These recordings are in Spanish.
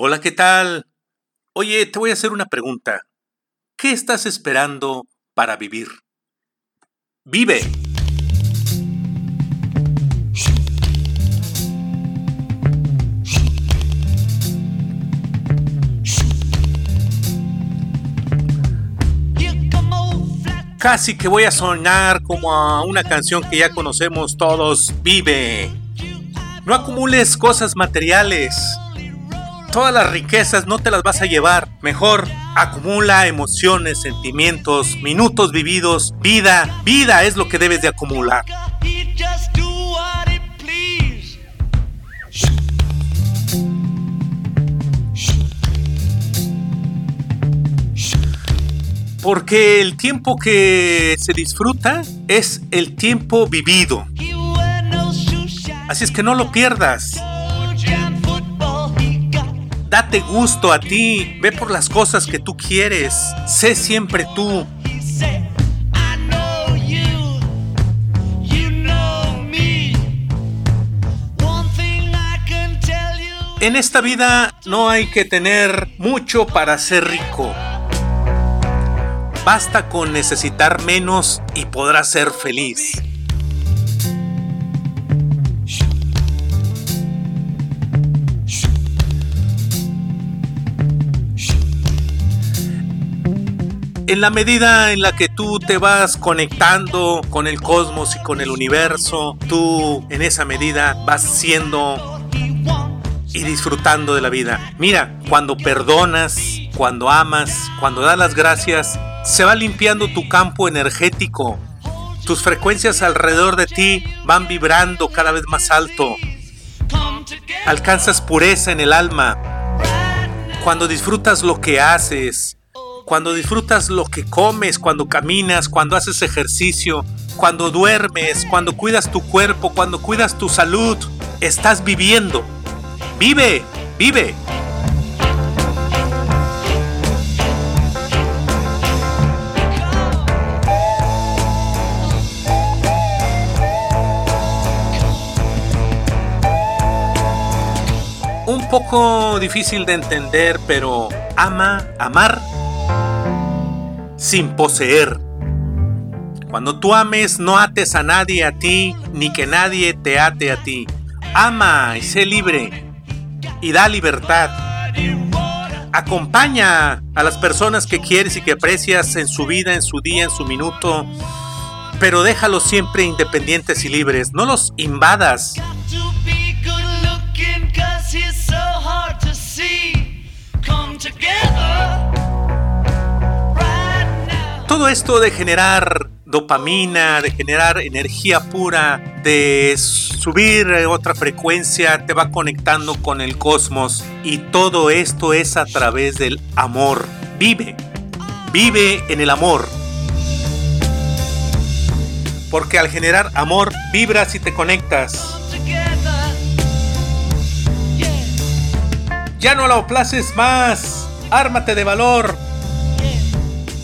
Hola, ¿qué tal? Oye, te voy a hacer una pregunta. ¿Qué estás esperando para vivir? Vive. Casi que voy a soñar como a una canción que ya conocemos todos. Vive. No acumules cosas materiales. Todas las riquezas no te las vas a llevar. Mejor acumula emociones, sentimientos, minutos vividos. Vida, vida es lo que debes de acumular. Porque el tiempo que se disfruta es el tiempo vivido. Así es que no lo pierdas. Date gusto a ti, ve por las cosas que tú quieres, sé siempre tú. En esta vida no hay que tener mucho para ser rico. Basta con necesitar menos y podrás ser feliz. En la medida en la que tú te vas conectando con el cosmos y con el universo, tú en esa medida vas siendo y disfrutando de la vida. Mira, cuando perdonas, cuando amas, cuando das las gracias, se va limpiando tu campo energético. Tus frecuencias alrededor de ti van vibrando cada vez más alto. Alcanzas pureza en el alma. Cuando disfrutas lo que haces, cuando disfrutas lo que comes, cuando caminas, cuando haces ejercicio, cuando duermes, cuando cuidas tu cuerpo, cuando cuidas tu salud, estás viviendo. Vive, vive. Un poco difícil de entender, pero ama, amar sin poseer. Cuando tú ames, no ates a nadie a ti, ni que nadie te ate a ti. Ama y sé libre y da libertad. Acompaña a las personas que quieres y que aprecias en su vida, en su día, en su minuto, pero déjalos siempre independientes y libres. No los invadas. Todo esto de generar dopamina, de generar energía pura, de subir otra frecuencia, te va conectando con el cosmos y todo esto es a través del amor. Vive, vive en el amor. Porque al generar amor, vibras y te conectas. Ya no lo places más. Ármate de valor.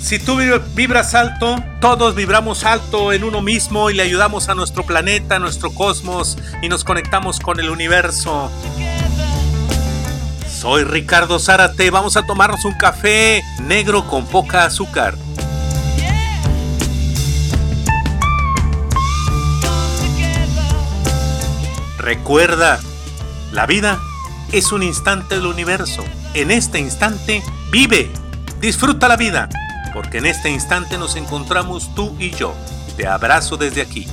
Si tú vibras alto, todos vibramos alto en uno mismo y le ayudamos a nuestro planeta, a nuestro cosmos y nos conectamos con el universo. Soy Ricardo Zárate, vamos a tomarnos un café negro con poca azúcar. Recuerda, la vida es un instante del universo. En este instante, vive, disfruta la vida porque en este instante nos encontramos tú y yo. Te abrazo desde aquí.